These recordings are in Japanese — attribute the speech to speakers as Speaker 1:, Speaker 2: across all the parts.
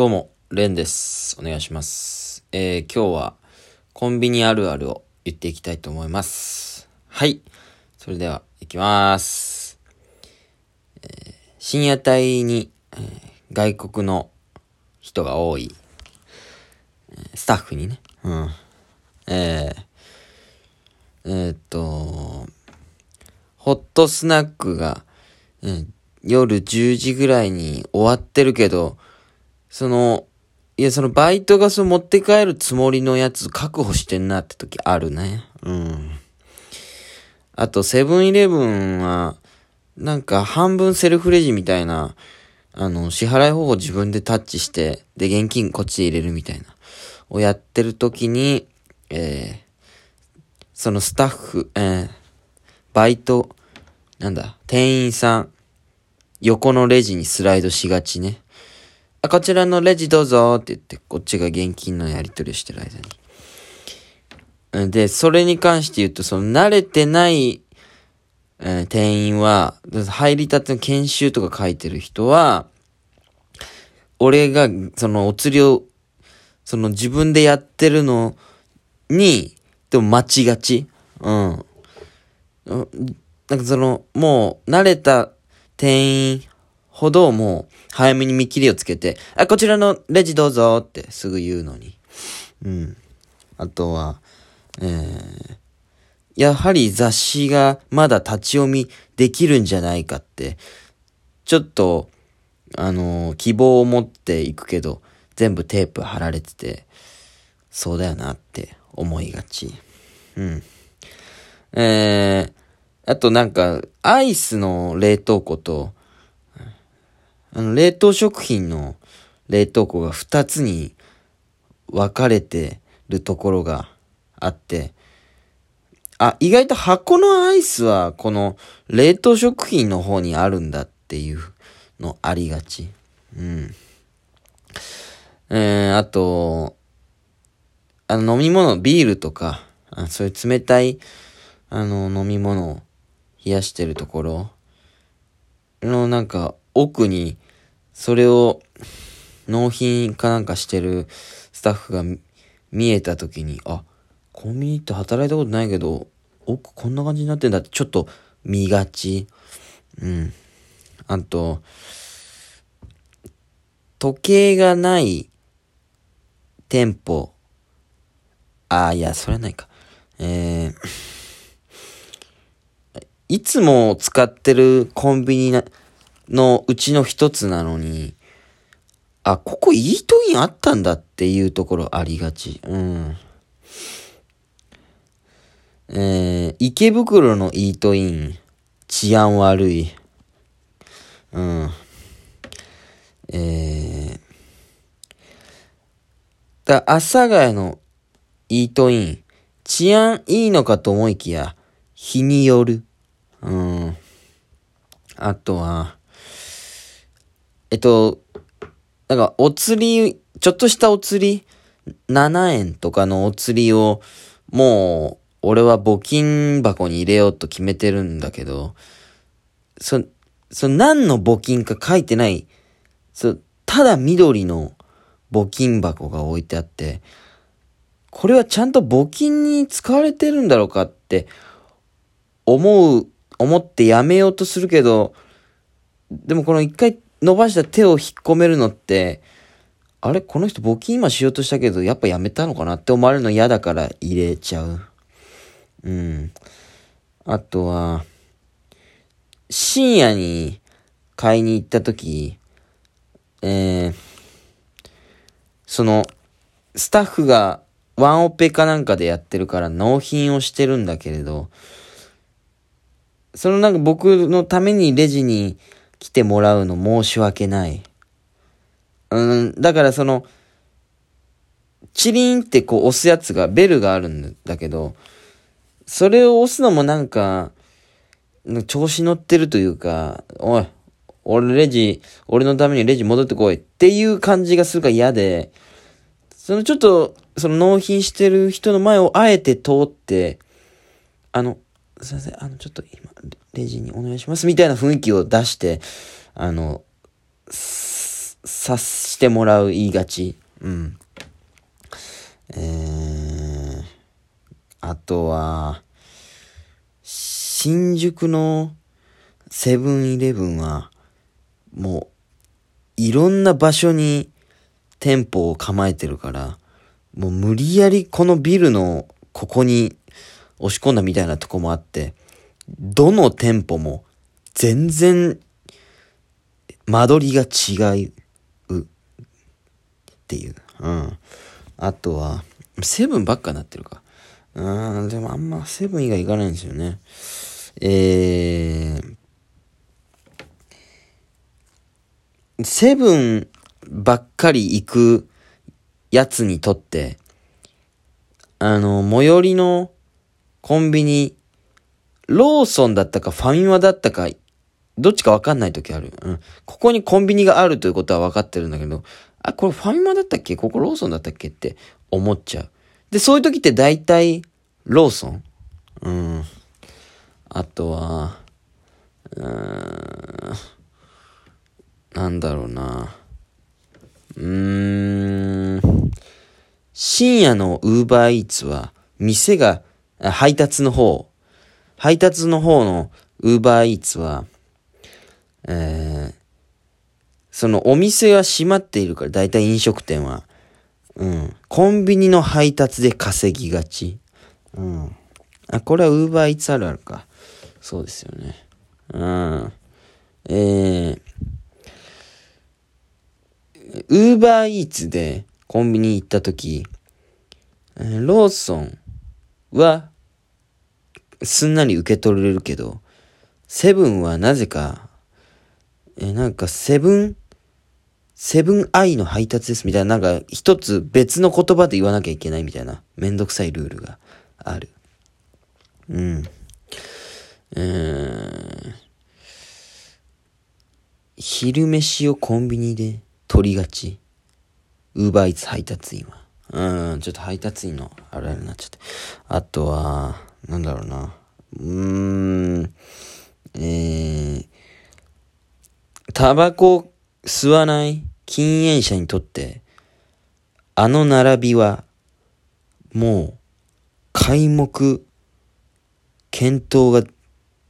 Speaker 1: どうも、レンです。お願いします。えー、今日はコンビニあるあるを言っていきたいと思います。はい。それでは、いきます。えー深夜帯に、えー外国の人が多い、スタッフにね、うん。えー、えーっと、ホットスナックが、うん夜10時ぐらいに終わってるけど、その、いや、そのバイトがその持って帰るつもりのやつ確保してんなって時あるね。うん。あと、セブンイレブンは、なんか半分セルフレジみたいな、あの、支払い方法自分でタッチして、で、現金こっち入れるみたいな、をやってる時に、えー、そのスタッフ、えー、バイト、なんだ、店員さん、横のレジにスライドしがちね。あ、こちらのレジどうぞって言って、こっちが現金のやり取りしてる間に。で、それに関して言うと、その慣れてない、えー店員は、入りたての研修とか書いてる人は、俺が、そのお釣りを、その自分でやってるのに、でも待ちがち。うんなんかその、もう、慣れた店員ほどもう、早めに見切りをつけて、あ、こちらのレジどうぞってすぐ言うのに。うん。あとは、えー、やはり雑誌がまだ立ち読みできるんじゃないかって、ちょっと、あのー希望を持っていくけど、全部テープ貼られてて、そうだよなって思いがち。うん。えー、あとなんか、アイスの冷凍庫と、あの、冷凍食品の冷凍庫が二つに分かれてるところがあって、あ、意外と箱のアイスはこの冷凍食品の方にあるんだっていうのありがち。うん。えー、あと、あの飲み物、ビールとか、あそういう冷たい、あの飲み物を冷やしてるところのなんか奥にそれを納品かなんかしてるスタッフが見えた時に、あ、コンビニって働いたことないけど、奥こんな感じになってんだってちょっと見がち。うん。あと、時計がない店舗。ああ、いや、それはないか。えー、いつも使ってるコンビニなのうちの一つなのに、あ、ここイートインあったんだっていうところありがち。うん。えー、池袋のイートイン、治安悪い。うん。えー、だ阿佐ヶ谷のイートイン、治安いいのかと思いきや、日による。うん。あとは、えっと、なんか、お釣り、ちょっとしたお釣り、7円とかのお釣りを、もう、俺は募金箱に入れようと決めてるんだけど、そ、そ、何の募金か書いてない、そ、ただ緑の募金箱が置いてあって、これはちゃんと募金に使われてるんだろうかって、思う、思ってやめようとするけど、でもこの一回伸ばした手を引っ込めるのって、あれこの人募金今しようとしたけど、やっぱやめたのかなって思われるの嫌だから入れちゃう。うん。あとは、深夜に買いに行った時、えー、その、スタッフがワンオペかなんかでやってるから納品をしてるんだけれど、そのなんか僕のためにレジに来てもらうの申し訳ない。うん、だからその、チリンってこう押すやつが、ベルがあるんだけど、それを押すのもなんか、調子乗ってるというか、おい、俺レジ、俺のためにレジ戻ってこいっていう感じがするから嫌で、そのちょっと、その納品してる人の前をあえて通って、あの、すいません、あの、ちょっと今、レジにお願いしますみたいな雰囲気を出して、あの、すさしてもらう言いがち。うん。えー、あとは、新宿のセブンイレブンは、もう、いろんな場所に店舗を構えてるから、もう無理やりこのビルのここに押し込んだみたいなとこもあって、どの店舗も全然間取りが違うっていう。うん。あとは、セブンばっかなってるか。うん、でもあんまセブン以外行かないんですよね。えー、セブンばっかり行くやつにとって、あの、最寄りのコンビニ、ローソンだったかファミマだったか、どっちかわかんない時ある。うん。ここにコンビニがあるということは分かってるんだけど、あ、これファミマだったっけ？ここローソンだったっけって思っちゃう。で、そういう時って大体、ローソン？うん。あとは、うーん、なんだろうな。うーん、深夜のウーバーイーツは、店が、配達の方、配達の方のウーバーイーツは、えー、そのお店は閉まっているから、だいたい飲食店は。うん。コンビニの配達で稼ぎがち。うん。あ、これはウーバーイーツあるあるか。そうですよね。うん。えー、ウーバーイーツでコンビニ行った時、ローソンはすんなり受け取れるけど、セブンはなぜか、え、なんかセブン、セブンアイの配達ですみたいな、なんか一つ別の言葉で言わなきゃいけないみたいな、めんどくさいルールがある。うん。えー、昼飯をコンビニで取りがち。ウーバーイーツ配達員は。うん、ちょっと配達員のあるあるになっちゃって。あとは、なんだろうな。うーん、えー、タバコ吸わない禁煙者にとって、あの並びは、もう、皆目、見当が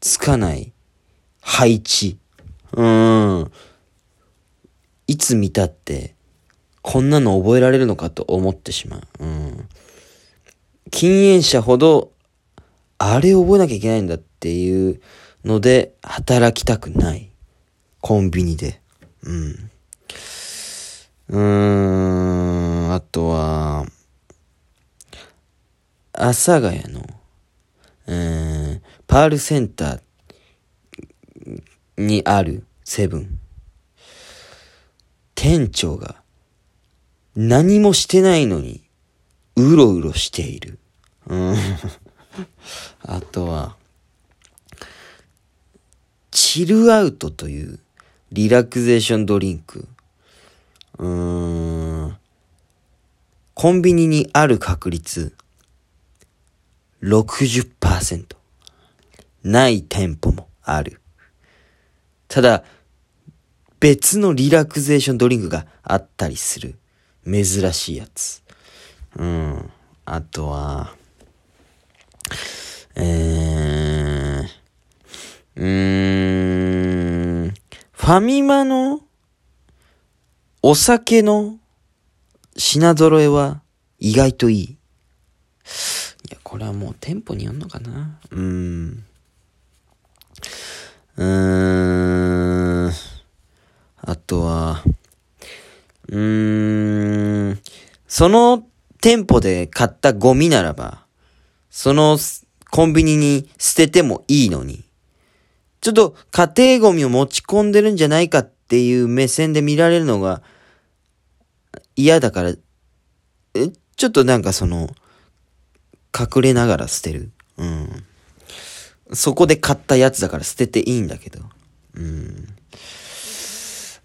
Speaker 1: つかない配置。うーん。いつ見たって、こんなの覚えられるのかと思ってしまう。うん。禁煙者ほど、あれを覚えなきゃいけないんだっていうので、働きたくない。コンビニで。うん。うーん、あとは、阿佐ヶ谷の、うん、パールセンターにあるセブン。店長が何もしてないのに、うろうろしている。うん。あとは、チルアウトというリラクゼーションドリンク。うーん。コンビニにある確率、60%。ない店舗もある。ただ、別のリラクゼーションドリンクがあったりする。珍しいやつ。うん。あとは、えー、うーん、ファミマのお酒の品揃えは意外といい。いや、これはもう店舗によんのかなうーん。うーん。あとは、うーん。その店舗で買ったゴミならば、そのコンビニに捨ててもいいのに、ちょっと家庭ゴミを持ち込んでるんじゃないかっていう目線で見られるのが嫌だから、え、ちょっとなんかその、隠れながら捨てる。うん。そこで買ったやつだから捨てていいんだけど。うん。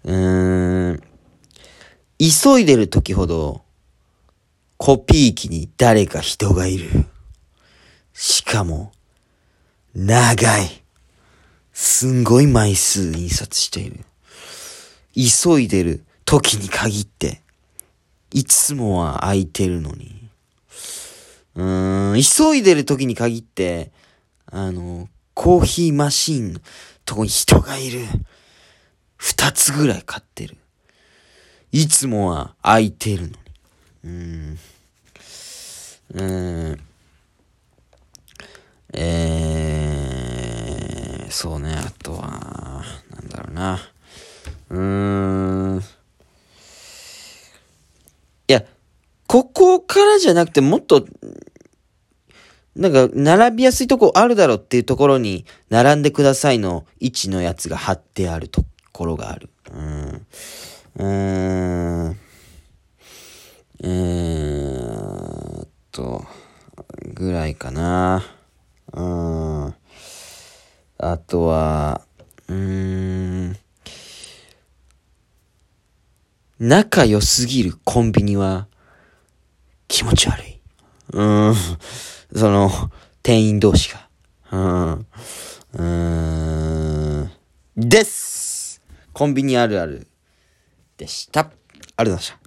Speaker 1: うん。急いでる時ほど、コピー機に誰か人がいる。かも、長い。すんごい枚数印刷している。急いでる時に限って、いつもは空いてるのに。うーん、急いでる時に限って、あの、コーヒーマシーンのとこに人がいる。二つぐらい買ってる。いつもは空いてるのに。うーん。うーん。えー、そうね、あとは、なんだろうな。うーん。いや、ここからじゃなくてもっと、なんか、並びやすいとこあるだろうっていうところに、並んでくださいの位置のやつが貼ってあるところがある。うん。うーん。えーっと、ぐらいかな。うん。あとは、うーん。仲良すぎるコンビニは気持ち悪い。うん。その、店員同士が。うん。うん。ですコンビニあるあるでした。ありがとうございました。